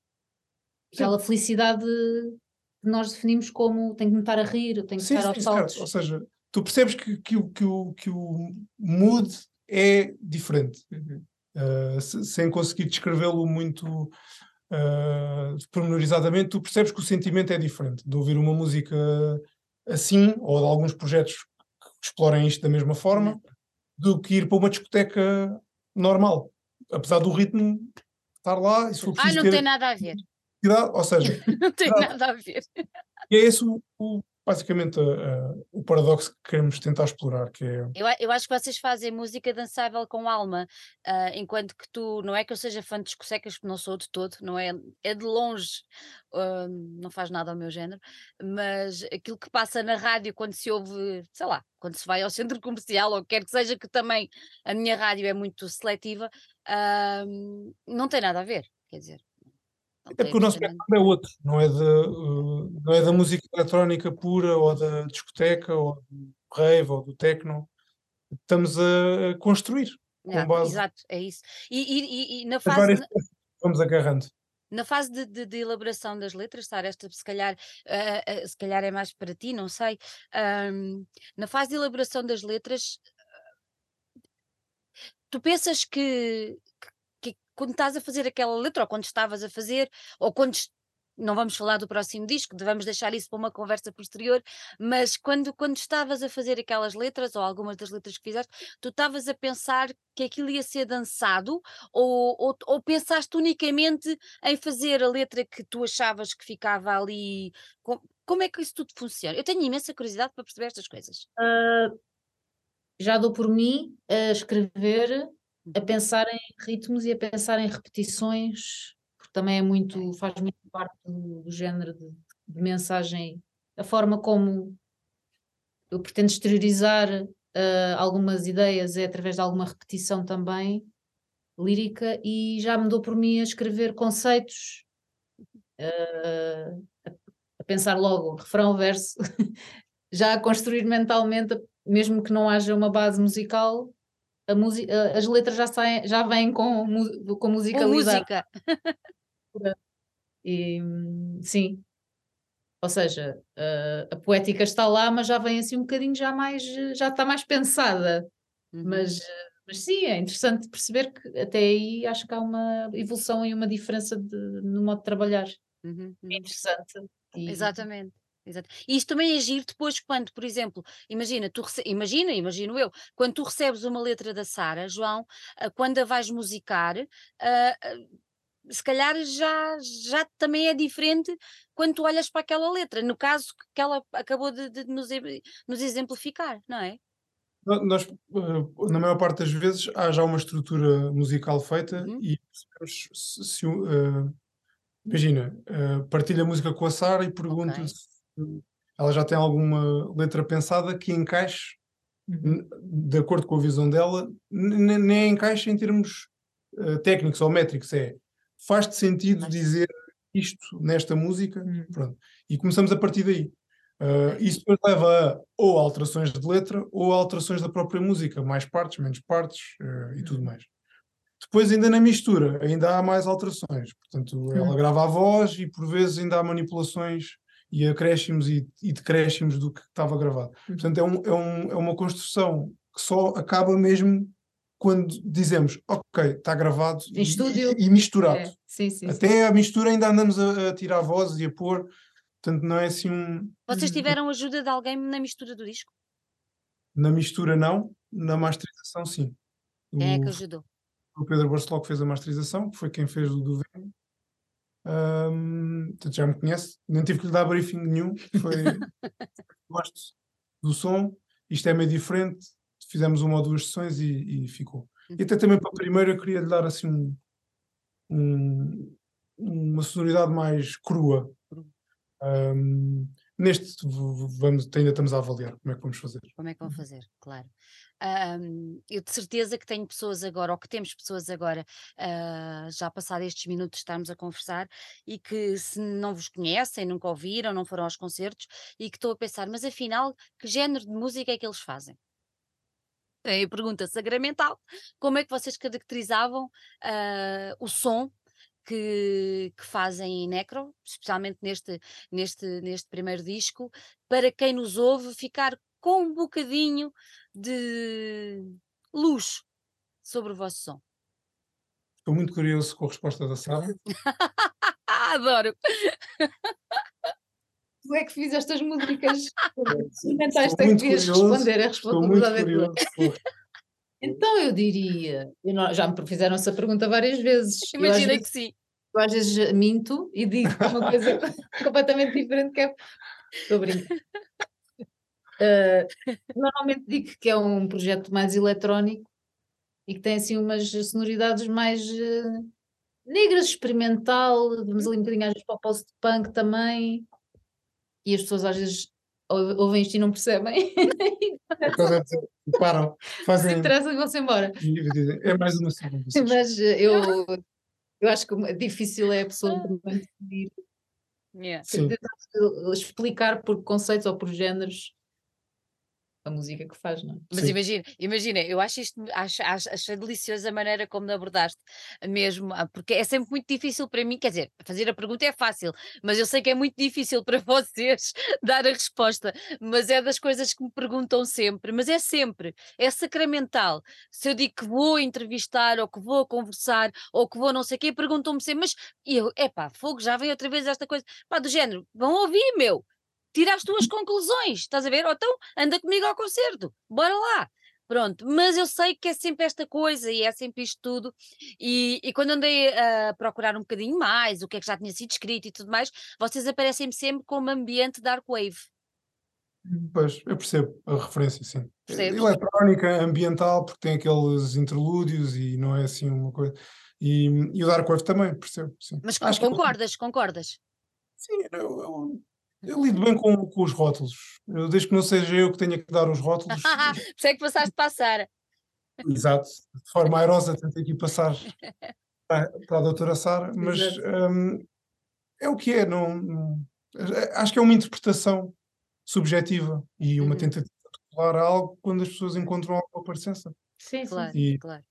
Aquela felicidade que nós definimos como tenho que me estar a rir, tenho que Sim, estar sim, aos certo. saltos. Ou seja, tu percebes que, que, o- que, o, que o mood é diferente. Uh, se- sem conseguir descrevê-lo muito uh, pormenorizadamente, tu percebes que o sentimento é diferente de ouvir uma música assim, ou de alguns projetos que explorem isto da mesma forma, do que ir para uma discoteca normal. Apesar do ritmo estar lá, e se for Ah, não ter tem nada a ver. Ou seja, Não tem nada a ver. é esse o, o- basicamente uh, uh, o paradoxo que queremos tentar explorar, que é Eu, eu acho que vocês fazem música dançável com alma, ah, enquanto que tu, não é que eu seja fã de discotecas, porque não sou de todo, não é, é de longe, ah, não faz nada ao meu género, mas aquilo que passa na rádio quando se ouve, sei lá, quando se vai ao centro comercial, ou quer que seja, que também a minha rádio é muito seletiva, ah, não tem nada a ver, quer dizer. É porque o nosso mercado é outro, não é, de, uh, não é da música eletrónica pura, ou da discoteca, ou do rave, ou do techno. Estamos a construir com Yeah, base Exato, é isso. E, e- e- na fase, que vamos agarrando. Na fase de, de- de elaboração das letras, Sara, esta se calhar, ah, ah, se calhar é mais para ti, não sei. ahm, na fase de elaboração das letras, tu pensas que quando estás a fazer aquela letra, ou quando estavas a fazer, ou quando. Não vamos falar do próximo disco, devemos deixar isso para uma conversa posterior, mas quando, quando estavas a fazer aquelas letras, ou algumas das letras que fizeste, tu estavas a pensar que aquilo ia ser dançado, ou, ou, ou pensaste unicamente em fazer a letra que tu achavas que ficava ali. Com- Como é que isso tudo funciona? Eu tenho imensa curiosidade para perceber estas coisas. Ah, já dou por mim a escrever, a pensar em ritmos e a pensar em repetições, porque também é muito, faz muito parte do, do género de, de mensagem, a forma como eu pretendo exteriorizar ah, algumas ideias é através de alguma repetição também lírica e já me dou por mim a escrever conceitos, a, a pensar logo refrão, verso, já a construir mentalmente, mesmo que não haja uma base musical, a musi- a- as letras já, saem, já vêm com, com Com musicalidade. música. E, sim. Ou seja, a, a poética está lá, mas já vem assim um bocadinho já mais, já está mais pensada. Uhum. Mas, mas sim, é interessante perceber que até aí acho que há uma evolução e uma diferença de, no modo de trabalhar. Uhum, É uhum. interessante. E- Exatamente. Exato. E isto também é giro depois quando, por exemplo, imagina, tu rece- imagina, imagino eu, quando tu recebes uma letra da Sara, João, ah, quando a vais musicar, ah, se calhar já, já também é diferente quando tu olhas para aquela letra, no caso que ela acabou de, de nos, nos exemplificar, não é? Nós, na maior parte das vezes, há já uma estrutura musical feita Uhum. e percebemos se, se eh, imagina, eh, partilha a música com a Sara e pergunta Ok. se ela já tem alguma letra pensada que encaixe n- de acordo com a visão dela, nem encaixa em termos eh, técnicos ou métricos, é faz-te sentido Faz dizer isto nesta música, Uhum. pronto. E começamos a partir daí. Uh, isso depois leva a ou alterações de letra ou alterações da própria música, mais partes, menos partes uh, e tudo mais. Depois, ainda na mistura, ainda há mais alterações. Portanto, ela Uhum. grava a voz e por vezes ainda há manipulações e acréscimos e, e decréscimos do que estava gravado. Uhum. Portanto, é, um, é, um, é uma construção que só acaba mesmo quando dizemos, ok, está gravado Em e, e- e misturado. É, sim, sim, sim. Até a mistura ainda andamos a, a tirar vozes e a pôr, portanto, não é assim um. Vocês Uhum. tiveram ajuda de alguém na mistura do disco? Na mistura, não, na masterização, sim. Quem é que ajudou? o Pedro Barceló que fez a masterização, que foi quem fez o do Vênus. Ahm, portanto, já me conhece, nem tive que lhe dar briefing nenhum. Foi gosto do som, isto é meio diferente. Fizemos uma ou duas sessões e, e ficou. E até também para a primeira eu queria lhe dar assim um, um- uma sonoridade mais crua. Ahm, neste vamos, ainda estamos a avaliar como é que vamos fazer. Como é que vão Uhum. fazer? Claro. Ahm, eu de certeza que tenho pessoas agora, ou que temos pessoas agora, ah, já passados estes minutos de estarmos a conversar, e que se não vos conhecem, nunca ouviram, não foram aos concertos, e que estou a pensar, mas afinal, que género de música é que eles fazem? Aí a pergunta sacramental, como é que vocês caracterizavam ah, o som que, que fazem em Necro, especialmente neste, neste, neste primeiro disco, para quem nos ouve ficar com um bocadinho de luz sobre o vosso som. Estou muito curioso com a resposta da Sara. Adoro! Tu é que fiz estas músicas tu é que muito devias curioso, responder, a responsabilidade é curioso. com- Então eu diria, eu não- já me fizeram essa pergunta várias vezes. Imagina que sim. Eu às vezes minto e digo uma coisa completamente diferente que é. Estou a Eh, normalmente digo que é um projeto mais eletrónico e que tem assim umas sonoridades mais eh, negras, experimental, vamos ali um bocadinho às vezes para o post-punk também. E as pessoas às vezes ou- ouvem isto e não percebem. É param, Se fazem interessa e vão-se embora. é mais uma cena. vocês." Mas eu, eu acho que difícil é a pessoa também decidir Yeah. Explicar por conceitos ou por géneros a música que faz, não é? Mas Sim. imagina, imagina, eu acho isto, acho, acho, achei deliciosa a maneira como me abordaste mesmo, ah, porque é sempre muito difícil para mim, quer dizer, fazer a pergunta é fácil, mas eu sei que é muito difícil para vocês dar a resposta, mas é das coisas que me perguntam sempre, mas é sempre, é sacramental. Se eu digo que vou entrevistar, ou que vou conversar, ou que vou não sei o quê, perguntam-me sempre, mas e eu, epá, fogo, já veio outra vez esta coisa, pá, do género, vão ouvir, meu, tira as tuas conclusões, estás a ver? Ou então anda comigo ao concerto, bora lá. Pronto, mas eu sei que é sempre esta coisa e é sempre isto tudo. E, e quando andei a procurar um bocadinho mais, o que é que já tinha sido escrito e tudo mais, vocês aparecem-me sempre como ambiente dark wave. Pois, eu percebo a referência, sim. Eletrónica, ambiental, porque tem aqueles interlúdios e não é assim uma coisa. E, e o Dark Wave também, percebo, sim. Mas Acho que eu- concordas, concordas? Sim, eu, eu- eu lido bem com, com os rótulos. Eu, desde que não seja eu que tenha que dar os rótulos, Por isso é que passaste para a Sara. exato, de forma airosa, tento aqui passar para, para a doutora Sara, mas hum, é o que é, não, não- acho que é uma interpretação subjetiva e uma Uhum. tentativa de colar algo quando as pessoas encontram alguma parecença. Sim, sim. Claro, E- claro.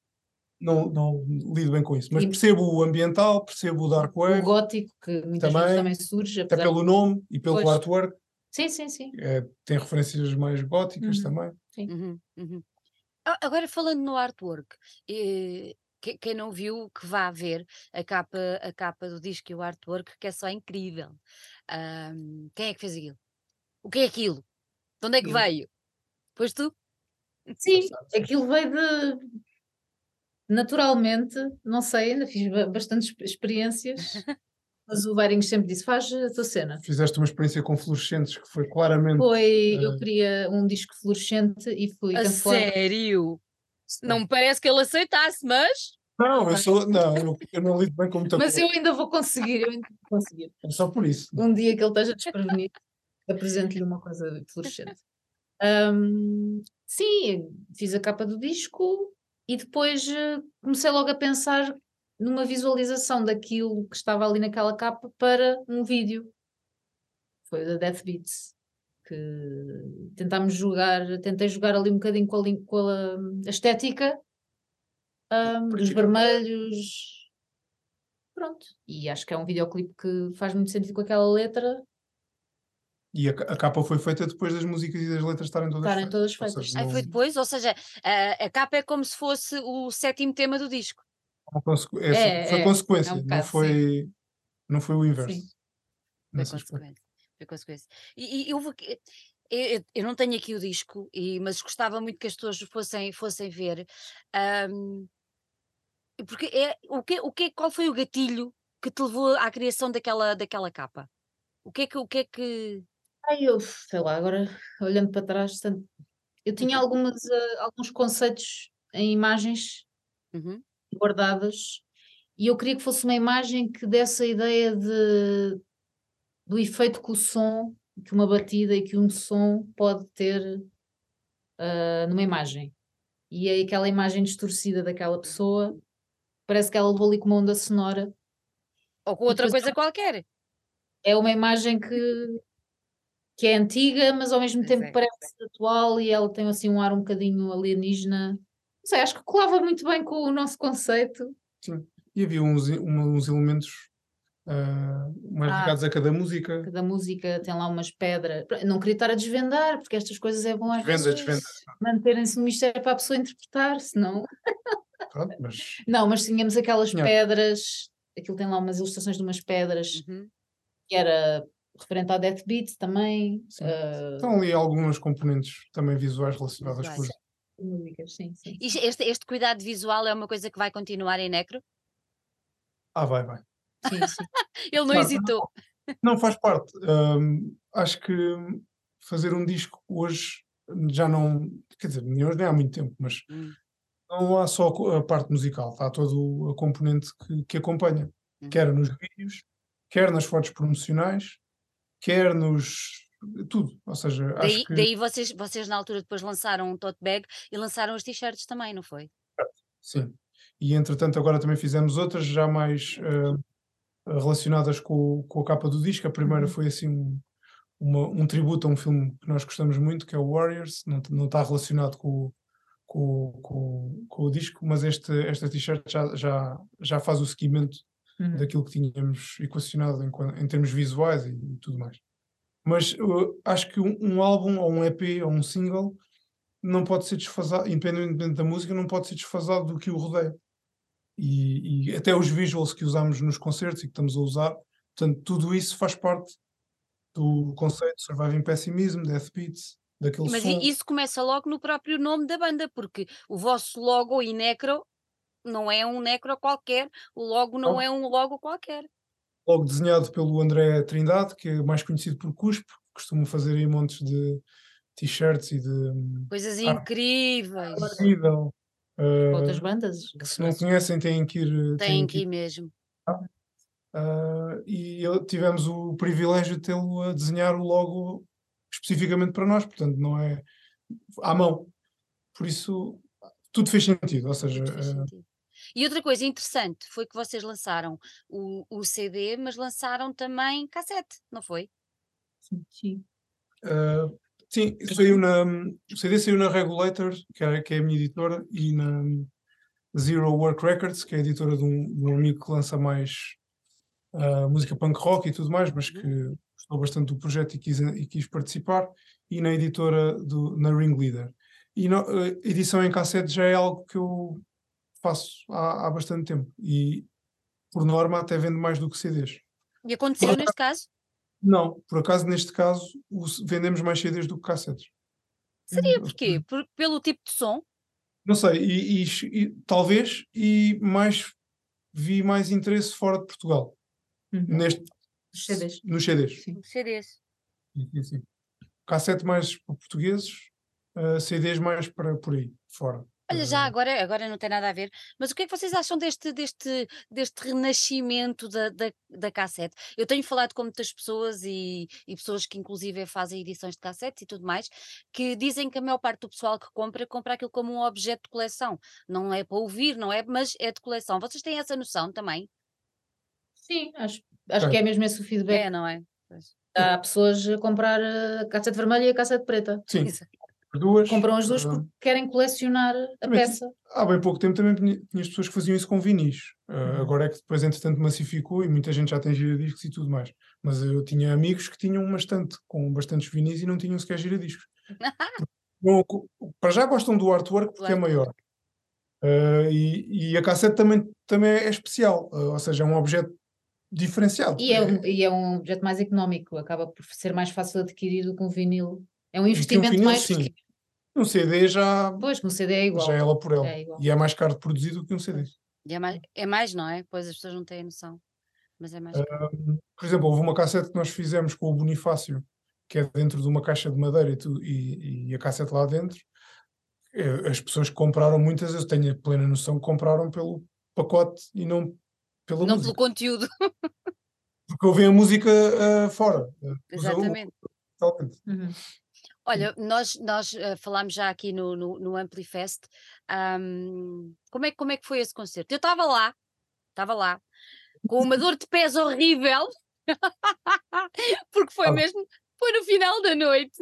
Não, não lido bem com isso, mas E- percebo o ambiental, percebo o Dark O Wave, gótico, que muitas Também, vezes também surge, até pelo nome e pelo Pois. artwork, Sim, sim, sim. é, tem referências mais góticas Uhum. também. Uhum, uhum. A- Agora falando no artwork, eh, que- quem não viu que vá ver a capa, a capa do disco e o artwork, que é só incrível. Ahm, quem é que fez aquilo? O que é aquilo? De onde é que Eu. veio? Pois tu? Sim, aquilo veio de. Naturalmente, não sei, ainda fiz ba- bastantes experiências Mas o Veirinhos sempre disse: faz a tua cena. Fizeste uma experiência com fluorescentes que foi claramente. Foi, eu eh, queria um disco fluorescente e fui A sério? Não me parece que ele aceitasse, mas. Não, eu sou. Não, eu, eu não lido bem com muita Mas coisa. eu ainda vou conseguir, eu ainda vou conseguir. É só por isso. Um dia que ele esteja desprevenido, apresento-lhe uma coisa fluorescente. Ahm, sim, fiz a capa do disco e depois eh, comecei logo a pensar numa visualização daquilo que estava ali naquela capa para um vídeo. Foi o da Death Beats. Que tentámos jogar, tentei jogar ali um bocadinho com a, com a, a estética ahm, dos vermelhos. Pronto. E acho que é um videoclipe que faz muito sentido com aquela letra E a, a capa foi feita depois das músicas e das letras estarem todas Estarem feitas. todas feitas. seja, não- foi depois? Ou seja, a, a capa é como se fosse o sétimo tema do disco. consequ- é, É, foi é, consequência, é um não, bocado, foi, não foi o inverso. Sim. Foi consequência. Foi consequência. E, e eu, vou eu, eu- não tenho aqui o disco, e, mas gostava muito que as pessoas fossem, fossem ver. ahm, porque é, o que, o que, qual foi o gatilho que te levou à criação daquela, daquela capa? O que é que. O que, é que... Ai, eu, sei lá, agora olhando para trás, tanto- eu tinha algumas, eh, alguns conceitos em imagens Uhum. guardadas e eu queria que fosse uma imagem que desse a ideia de, do efeito que o som, que uma batida e que um som pode ter ah, numa imagem. E aí aquela imagem distorcida daquela pessoa, parece que ela levou ali com uma onda sonora. Ou com outra depois coisa qualquer. É uma imagem que, que é antiga, mas ao mesmo tempo é. parece atual e ela tem assim um ar um bocadinho alienígena. Não sei, acho que colava muito bem com o nosso conceito. E havia uns, uns elementos ah, mais Ah. ligados a cada música. Cada música tem lá umas pedras. Não queria estar a desvendar, porque estas coisas é bom às Desvenda, vezes manterem-se no mistério para a pessoa interpretar, senão. Pronto, mas Não, mas tínhamos aquelas Tinha. pedras, aquilo tem lá umas ilustrações de umas pedras Uhum. que era referente ao Death Beat também. Ah, estão ali algumas componentes também visuais relacionadas com os. Músicas, sim, sim. E Este, este cuidado visual é uma coisa que vai continuar em Necro? Ah, vai, vai. sim, sim. Ele não Claro. hesitou. Não faz parte. Ahm, acho que fazer um disco hoje já não. Quer dizer, nem hoje nem há muito tempo, mas Hum, não há só a parte musical, está todo a componente que, que acompanha, uhum. quer nos vídeos, quer nas fotos promocionais, quer nos. tudo. Ou seja, Daí, que. daí vocês, vocês na altura depois lançaram um tote bag e lançaram as t-shirts também, não foi? Sim. E entretanto, agora também fizemos outras já mais ah, relacionadas com, com a capa do disco. A primeira Uhum. foi assim um, uma- um tributo a um filme que nós gostamos muito, que é o Warriors. Não, não está relacionado com, o- com, com, com o disco, mas este, esta t-shirt já, já, já faz o seguimento Uhum. daquilo que tínhamos equacionado em, em termos visuais e, e tudo mais. Mas acho que um, um álbum, ou um EP, ou um single, não pode ser desfasado, independentemente da música, não pode ser desfasado do que o rodeia. E, e até os visuals que usamos nos concertos e que estamos a usar, portanto, tudo isso faz parte do conceito de Surviving Pessimism, Death Beats, daquele Mas som. isso começa logo no próprio nome da banda, porque o vosso logo em Necro não é um Necro qualquer, o logo não é um logo qualquer. logo desenhado pelo André Trindade, que é mais conhecido por Cuspo, costuma fazer aí montes de t-shirts e de Coisas Ah. incríveis. nível. Uh, Outras bandas. que se não conhecem têm que ir. Tem que aqui ir. mesmo. Uh, e eu- tivemos o privilégio de tê-lo a desenhar o logo especificamente para nós, portanto, não é à mão. Por isso, tudo fez sentido. Ou seja, Tudo faz uh, sentido. E outra coisa interessante foi que vocês lançaram o, o CD, mas lançaram também cassete, não foi? Sim. Uh, sim, saiu na, o CD saiu na Regulator, que é, que é a minha editora, e na Zero Work Records, que é a editora de um, de um amigo que lança mais uh, música punk rock e tudo mais, mas que gostou bastante do projeto e quis, e quis participar, e na editora do, na Ringleader. E no, uh, edição em cassete já é algo que eu faço há, há bastante tempo, e por norma até vendo mais do que CDs. E aconteceu neste caso? Não, por acaso neste caso o- vendemos mais CDs do que cassetes. Seria Hum, porquê? Por- pelo tipo de som? Não sei, e, e- e talvez, e mais vi mais interesse fora de Portugal. Uhum. neste, Os CDs. nos CDs. Sim. CDs. Sim, sim, sim. Cassete mais para portugueses, uh, CDs mais para por aí, fora. Olha, já agora, agora não tem nada a ver, mas o que é que vocês acham deste, deste, deste renascimento da, da, da cassete? Eu tenho falado com muitas pessoas e, e pessoas que inclusive fazem edições de cassete e tudo mais, que dizem que a maior parte do pessoal que compra, compra aquilo como um objeto de coleção. Não é para ouvir, não é, mas é de coleção. Vocês têm essa noção também? Sim, acho, acho que é mesmo esse o feedback. É, não é? Pois. Há pessoas a comprar a cassete vermelha e a cassete preta. sim, Exato. As duas. Compram as duas uh, porque querem colecionar a Também peça. Há bem pouco tempo também tinha tinha as pessoas que faziam isso com vinis. Uh. Agora é que depois, entretanto, massificou e muita gente já tem giradiscos e tudo mais. Mas eu tinha amigos que tinham uma estante com bastantes vinis e não tinham sequer giradiscos. Não, para já gostam do artwork porque é artwork. maior. Uh, e, e a cassete também, também é especial, uh, ou seja, é um objeto diferenciado. E é, um- e é um objeto mais económico, acaba por ser mais fácil de adquirir do que um vinil. É um um investimento mais sim. pequeno. Um CD já, Pois, no CD é igual. já é ela por ela. É. E é mais caro de produzir do que um CD. E é, mais, é mais, não é? Pois as pessoas não têm noção. Mas é mais. caro. Um, por exemplo, houve uma cassete que nós fizemos com o Bonifácio, que é dentro de uma caixa de madeira e, tu- e- e a cassete lá dentro. Eh, As pessoas que compraram, muitas eu tenho a plena noção que compraram pelo pacote e não pela não música. pelo conteúdo. Porque ouvem a música ah, fora. Exatamente. totalmente. Uhum. Olha, nós, nós eh, falámos já aqui no, no, no Amplifest. ahm, como, é, que- como é que foi esse concerto? Eu estava lá, estava lá, com uma dor de pés horrível, porque foi mesmo, foi no final da noite.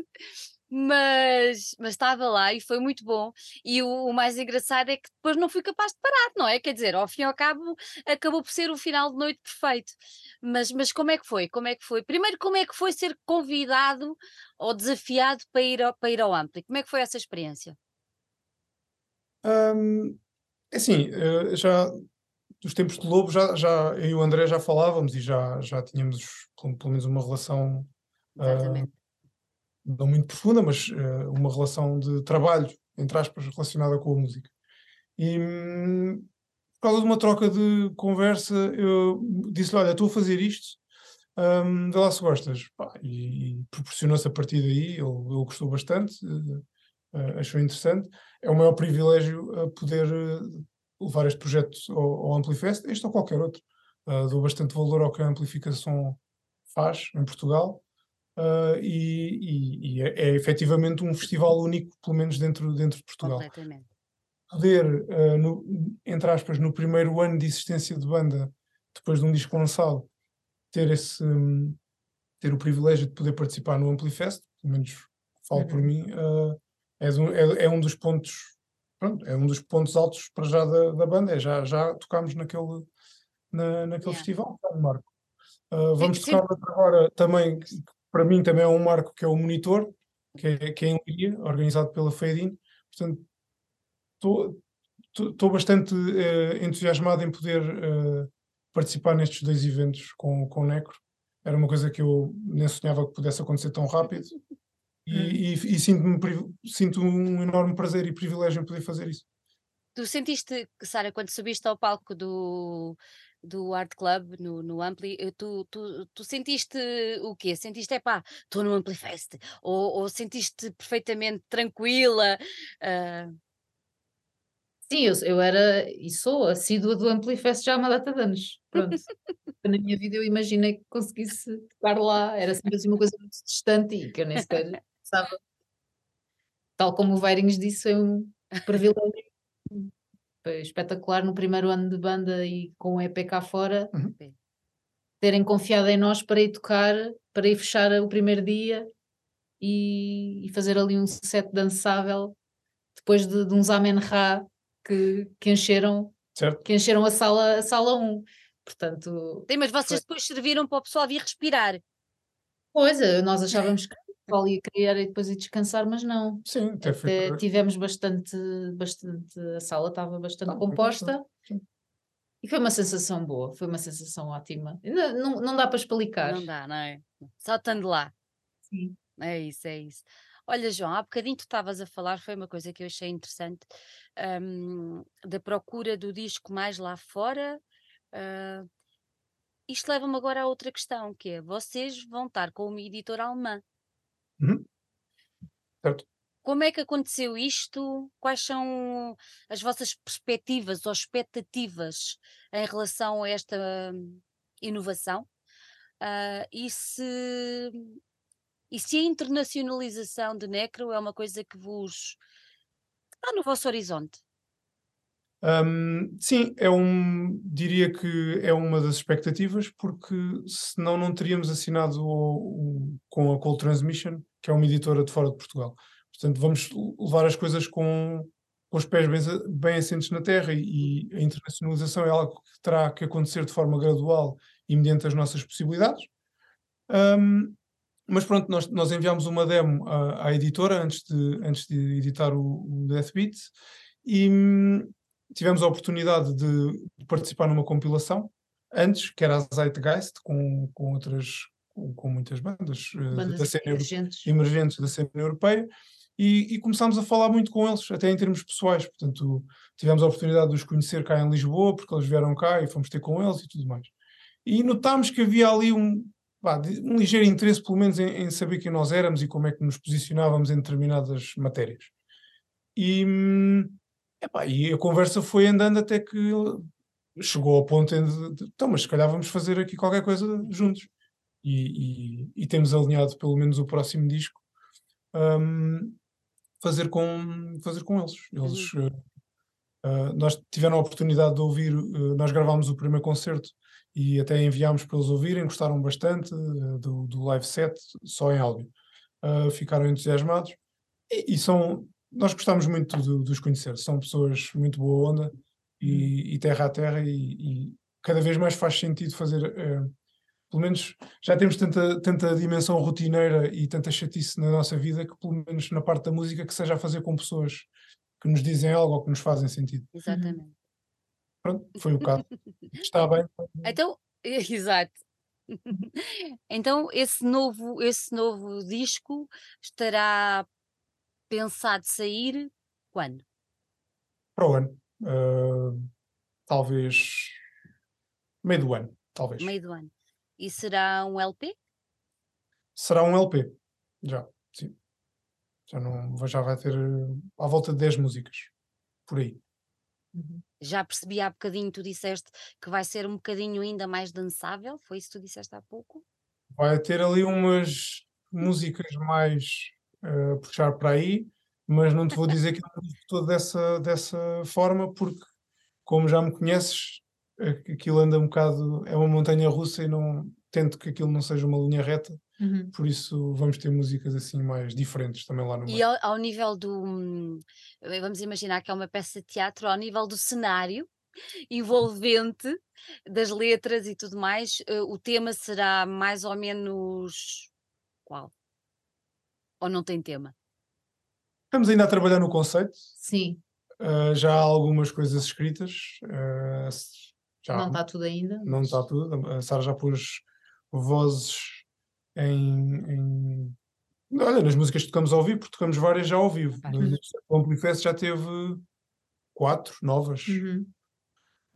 Mas, mas estava lá e foi muito bom. E o, o mais engraçado é que depois não fui capaz de parar, não é? Quer dizer, ao fim e ao cabo, acabou por ser o final de noite perfeito. Mas, mas como é que foi? Como é que foi? Primeiro, como é que foi ser convidado ou desafiado para ir ao, para ir ao Ampli? Como é que foi essa experiência? Hum, é assim, eh, já dos tempos de Lobo, já, já eu e o André já falávamos e já, já tínhamos pelo, pelo menos uma relação ah, Exatamente. Não muito profunda, mas eh, uma relação de trabalho, entre aspas, relacionada com a música. E hum, por causa de uma troca de conversa, eu disse-lhe: Olha, estou a fazer isto, vê lá se gostas. Pá, e e proporcionou-se a partir daí, ele, gostou bastante, eh, achou interessante. É o maior privilégio poder levar este projeto ao, ao Amplifest, este ou qualquer outro. Uh, dou bastante valor ao que a amplificação faz em Portugal. Uh, e, e- e é, é efetivamente um festival único, pelo menos dentro, dentro de Portugal. Completamente. Poder, uh, no- entre aspas, no primeiro ano de existência de banda, depois de um disco lançado, ter esse ter o privilégio de poder participar no Amplifest, pelo menos falo por Uhum. mim, uh, é, um- é- é um dos pontos pronto, é um dos pontos altos para já da, da banda, é já, já tocámos naquele, na, naquele Yeah. festival, um marco. Uh, vamos tocar agora também, para mim também é um marco, que é o Monitor, que é, que é em Liria, organizado pela Fade-In. Portanto, estou bastante eh, entusiasmado em poder eh, participar nestes dois eventos com, com o Necro. Era uma coisa que eu nem sonhava que pudesse acontecer tão rápido. E, e, e sinto-me privi- sinto um enorme prazer e privilégio em poder fazer isso. Tu sentiste, Sara, quando subiste ao palco do, do Art Club no, no Ampli, eh, tu, tu, tu sentiste o quê? Sentiste, epá, estou no Amplifest? Ou, ou sentiste perfeitamente tranquila? ah, Sim, eu, eu era e sou assídua do Amplifest já há uma data de anos. Pronto. Na minha vida eu imaginei que conseguisse tocar lá. Era sempre assim uma coisa muito distante e que eu nem sequer pensava. Tal como o Veirinhos disse, foi um privilégio. Foi espetacular no primeiro ano de banda e com o EP cá fora. Uhum. Terem confiado em nós para ir tocar, para ir fechar o primeiro dia e, e fazer ali um set dançável depois de, de uns Amen Ra que, que encheram Certo? que encheram a sala, a sala 1. Portanto, sim, mas vocês Foi. depois serviram para o pessoal vir respirar. coisa, nós achávamos que o pessoal ia criar e depois ia descansar, mas não. Sim, até foi. Até tivemos bastante, bastante, a sala estava bastante foi composta sim. e foi uma sensação boa, foi uma sensação ótima. Não, não, não dá para explicar. Não dá, não é? Só estando lá. Sim. É isso, é isso. Olha, João, há bocadinho tu estavas a falar, foi uma coisa que eu achei interessante, hum, da procura do disco mais lá fora. ah, isto leva-me agora a outra questão, que é, vocês vão estar com uma editora alemã. Certo. Como é que aconteceu isto? Quais são as vossas perspectivas ou expectativas em relação a esta hum, inovação? Ah, e se, e se a internacionalização de Necro é uma coisa que vos está no vosso horizonte? Um, sim, é um, diria que é uma das expectativas, porque senão não teríamos assinado o, o, com a Cold Transmission, que é uma editora de fora de Portugal. Portanto, vamos levar as coisas com, com os pés bem, bem assentes na terra e, e a internacionalização é algo que terá que acontecer de forma gradual e mediante as nossas possibilidades. Um, mas pronto, nós, nós enviámos uma demo à, à, editora antes de, antes de editar o, o Death Beat e hum, tivemos a oportunidade de, de, participar numa compilação antes, que era a Zeitgeist, com, com outras, com, muitas bandas, eh, bandas da cena emergentes. emergentes da cena europeia e, e, começámos a falar muito com eles, até em termos pessoais. Portanto, tivemos a oportunidade de os conhecer cá em Lisboa, porque eles vieram cá e fomos ter com eles e tudo mais. E notámos que havia ali um, um ligeiro interesse, pelo menos, em, em, saber quem nós éramos e como é que nos posicionávamos em determinadas matérias. E, epá, e a conversa foi andando até que chegou ao ponto de, de então, mas se calhar vamos fazer aqui qualquer coisa juntos. E, e, e temos alinhado pelo menos o próximo disco um, fazer com, fazer com eles. Eles uh, uh, nós tiveram a oportunidade de ouvir, uh, nós gravámos o primeiro concerto e até enviámos para eles ouvirem, gostaram bastante do, do live set, só em áudio. ficaram entusiasmados e, e, são, nós gostamos muito de, de os conhecer, são pessoas muito boa onda e, e terra a terra e, cada vez mais faz sentido fazer pelo menos já temos tanta, tanta dimensão rotineira e tanta chatice na nossa vida que, pelo menos na parte da música, que seja a fazer com pessoas que nos dizem algo ou que nos fazem sentido. Exatamente. Pronto, foi o caso. Está bem. Então, exato. Então, esse novo, esse novo disco estará pensado sair quando? Para o ano. Uh, talvez meio do ano, talvez. Meio do ano. E será um LP? Será um LP, já, sim. Já, não, já vai ter eh, à volta de 10 músicas, por aí. Uhum. Já percebi há bocadinho, tu disseste que vai ser um bocadinho ainda mais dançável, foi isso que tu disseste há pouco? Vai ter ali umas músicas mais uh, a puxar para aí, mas não te vou dizer que é todo dessa, dessa forma, porque como já me conheces, aquilo anda um bocado, é uma montanha russa e não tento que aquilo não seja uma linha reta, uhum. por isso vamos ter músicas assim mais diferentes também lá no meio. E ao, ao, nível do, hum, vamos imaginar que é uma peça de teatro, ao nível do cenário envolvente das letras e tudo mais, uh, o tema será mais ou menos qual? Ou não tem tema? Estamos ainda a trabalhar no conceito. Sim. Uh, já há algumas coisas escritas. Uh, já, não está tudo ainda. Não está tudo. A Sara já pôs vozes em, em, Olha, nas músicas que tocamos ao vivo, porque tocamos várias já ao vivo. Ah. O Amplifest já teve quatro novas. Uhum.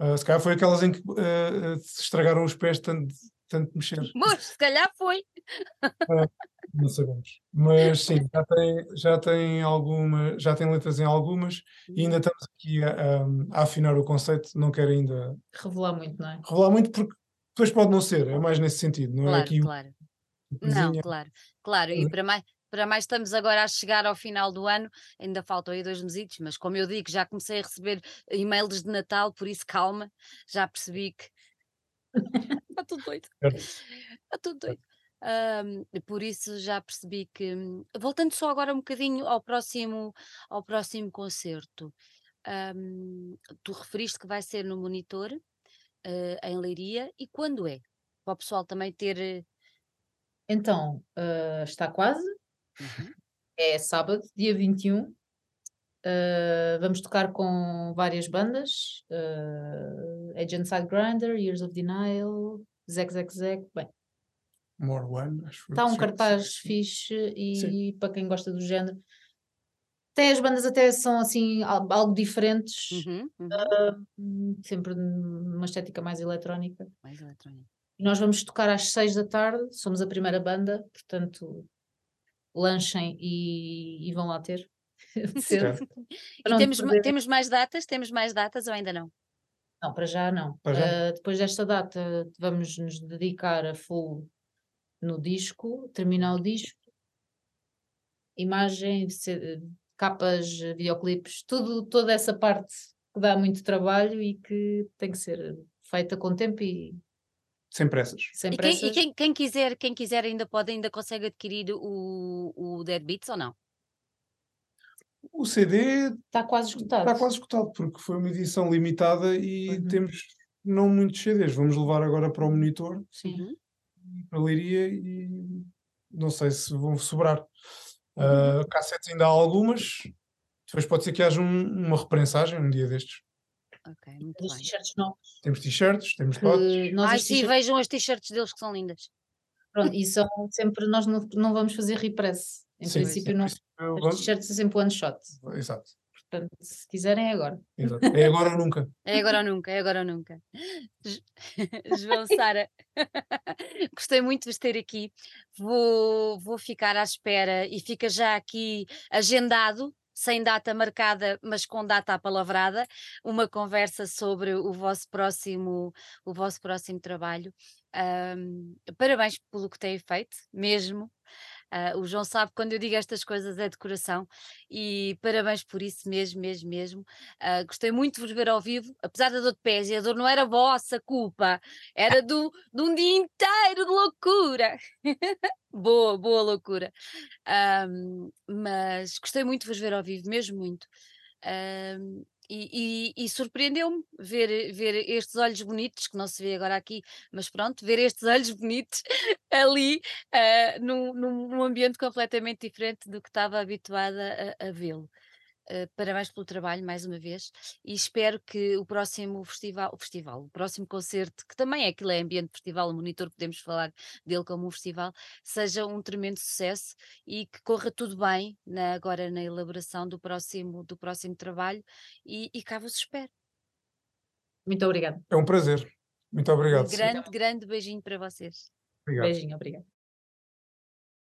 Uh, se calhar foi aquelas em que uh, se estragaram os pés tanto, tanto mexer. Mas se calhar foi. Uh, não sabemos. Mas sim, já tem, já tem alguma, já tem letras em algumas e ainda estamos aqui a, a, afinar o conceito, não quero ainda revelar muito, não é? Revelar muito porque depois pode não ser, é mais nesse sentido, não claro, é aqui claro. Não, claro, claro, e para mais, para mais estamos agora a chegar ao final do ano, ainda faltam aí dois meses, mas como eu digo, já comecei a receber e-mails de Natal, por isso calma, já percebi que tudo doido. Está tudo doido. Um, por isso já percebi que, voltando só agora um bocadinho ao próximo, ao próximo concerto, um, tu referiste que vai ser no Monitor, uh, em Leiria, e quando é? Para o pessoal também ter. Eh, então, uh, está quase. Uhum. É sábado, dia 21. Uh, vamos tocar com várias bandas: uh, Agent Side Grinder, Years of Denial, Zack Zack Zack. Bem, More One, acho Está um cartaz fixe e Sim. para quem gosta do género. Até as bandas até são assim algo diferentes, uhum, uhum. Uh, sempre uma estética mais eletrónica. Mais eletrónica. Nós vamos tocar às seis da tarde, somos a primeira banda, portanto, lanchem e, e vão lá ter. E temos, perder- temos mais datas? Temos mais datas ou ainda não? Não, para já não. Para já? Ah, depois desta data vamos nos dedicar a full no disco, terminar o disco, imagem, capas, videoclipes, tudo, toda essa parte que dá muito trabalho e que tem que ser feita com tempo e Sem pressas. sem E, quem, e pressas. quem, quem quiser, quem quiser ainda pode, ainda consegue adquirir o, o Dead Beats ou não? O CD Está quase esgotado. está quase esgotado, porque foi uma edição limitada e Uhum. temos não muitos CDs. Vamos levar agora para o monitor, Sim. Para a Leiria e não sei se vão sobrar. Uhum. Uh, cassetes ainda há algumas. Depois pode ser que haja um- uma reprensagem um dia destes. Ok, muito bem. t-shirts novos. Temos t-shirts, temos Ai, os sim, vejam as t-shirts deles que são lindas. pronto, e são sempre, nós não, não vamos fazer repress. Em Sim, princípio, não. As t-shirts é sempre one shot. Exato, Portanto, se quiserem é agora. exato. É agora ou nunca. É agora ou nunca, é agora ou nunca. Jo- João, Sara, gostei muito de vos ter aqui. Vou, vou ficar à espera e fica já aqui agendado, sem data marcada, mas com data apalavrada, uma conversa sobre o vosso próximo, o vosso próximo trabalho. Ahm, parabéns pelo que têm feito, mesmo. Ah, o João sabe que quando eu digo estas coisas é de coração e parabéns por isso mesmo, mesmo, mesmo. Ah, gostei muito de vos ver ao vivo, apesar da dor de pés, e a dor não era vossa culpa, era do, de um dia inteiro de loucura. boa, boa loucura. Ahm, mas gostei muito de vos ver ao vivo, mesmo muito. Ahm, e e- e surpreendeu-me ver, ver estes olhos bonitos, que não se vê agora aqui, mas pronto, ver estes olhos bonitos ali num, num- num ambiente completamente diferente do que estava habituada a, a vê-lo. Uh, parabéns pelo trabalho mais uma vez e espero que o próximo festival, o festival, o próximo concerto, que também é aquilo é ambiente festival, o monitor, podemos falar dele como um festival, seja um tremendo sucesso e que corra tudo bem na- agora na elaboração do próximo, do próximo trabalho e, e cá vos espero. Muito obrigada. É um prazer. Muito obrigado. Um grande, grande beijinho para vocês. Obrigado. Beijinho, obrigada.